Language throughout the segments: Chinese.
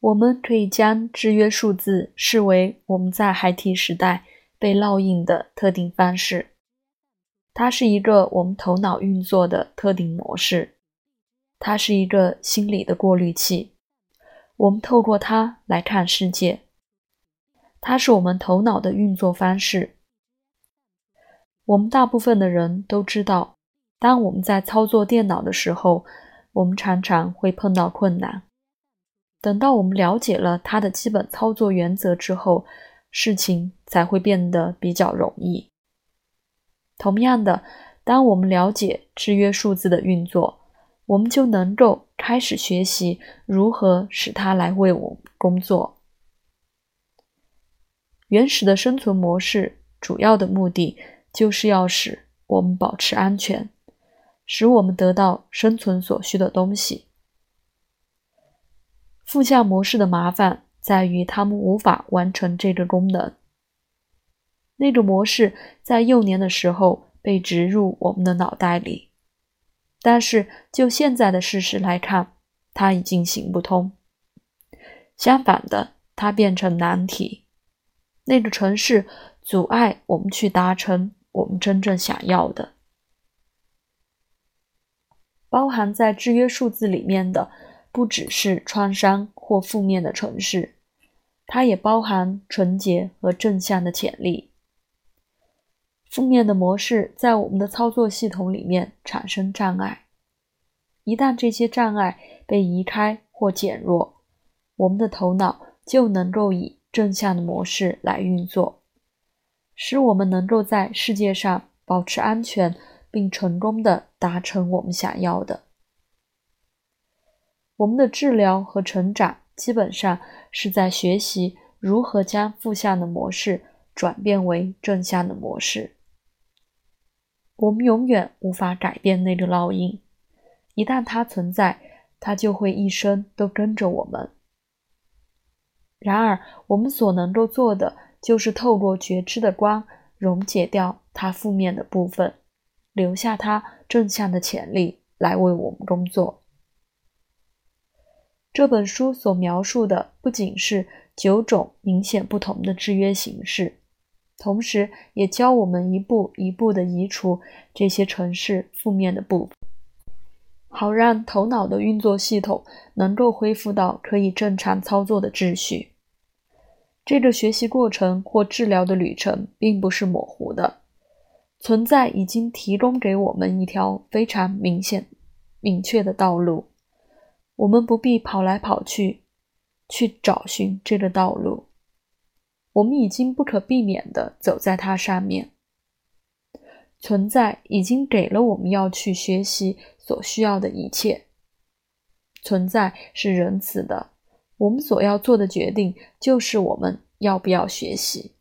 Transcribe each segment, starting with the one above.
我们可以将制约数字视为我们在孩提时代被烙印的特定方式，它是一个我们头脑运作的特定模式，它是一个心理的过滤器，我们透过它来看世界，它是我们头脑的运作方式。我们大部分的人都知道，当我们在操作电脑的时候，我们常常会碰到困难。等到我们了解了它的基本操作原则之后，事情才会变得比较容易。同样的，当我们了解制约数字的运作，我们就能够开始学习如何使它来为我们工作。原始的生存模式主要的目的就是要使我们保持安全，使我们得到生存所需的东西。负向模式的麻烦在于，他们无法完成这个功能。那个模式在幼年的时候被植入我们的脑袋里，但是就现在的事实来看，它已经行不通。相反的，它变成难题。那个城市阻碍我们去达成我们真正想要的。包含在制约数字里面的。不只是创伤或负面的城市，它也包含纯洁和正向的潜力。负面的模式在我们的操作系统里面产生障碍，一旦这些障碍被移开或减弱，我们的头脑就能够以正向的模式来运作，使我们能够在世界上保持安全，并成功的达成我们想要的。我们的治疗和成长基本上是在学习如何将负向的模式转变为正向的模式。我们永远无法改变那个烙印，一旦它存在，它就会一生都跟着我们。然而，我们所能够做的就是透过觉知的光溶解掉它负面的部分，留下它正向的潜力来为我们工作。这本书所描述的不仅是九种明显不同的制约形式，同时也教我们一步一步地移除这些城市负面的部分，好让头脑的运作系统能够恢复到可以正常操作的秩序。这个学习过程或治疗的旅程并不是模糊的，存在已经提供给我们一条非常明显、明确的道路。我们不必跑来跑去，去找寻这个道路。我们已经不可避免地走在它上面。存在已经给了我们要去学习所需要的一切。存在是仁慈的。我们所要做的决定就是我们要不要学习。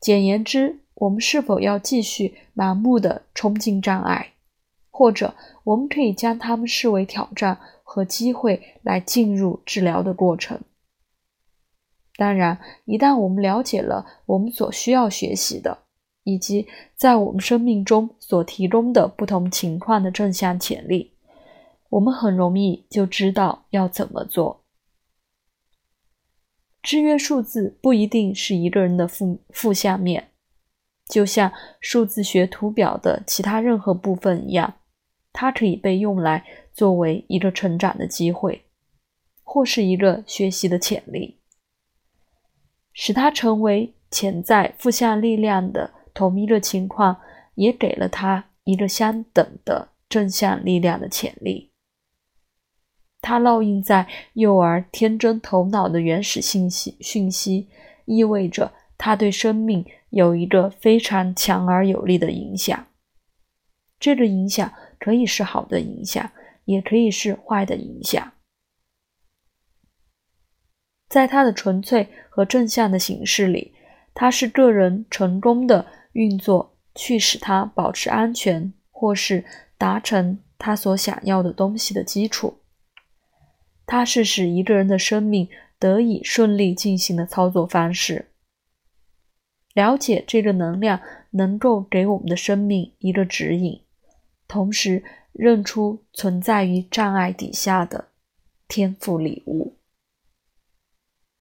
简言之，我们是否要继续盲目地冲进障碍？或者，我们可以将它们视为挑战和机会来进入治疗的过程。当然，一旦我们了解了我们所需要学习的，以及在我们生命中所提供的不同情况的正向潜力，我们很容易就知道要怎么做。制约数字不一定是一个人的负负向面，就像数字学图表的其他任何部分一样。它可以被用来作为一个成长的机会，或是一个学习的潜力，使它成为潜在负向力量的同一个情况，也给了它一个相等的正向力量的潜力。它烙印在幼儿天真头脑的原始信息讯息，意味着它对生命有一个非常强而有力的影响。这个影响。可以是好的影响，也可以是坏的影响。在它的纯粹和正向的形式里，它是个人成功的运作去使他保持安全，或是达成他所想要的东西的基础。它是使一个人的生命得以顺利进行的操作方式。了解这个能量，能够给我们的生命一个指引。同时，认出存在于障碍底下的天赋礼物。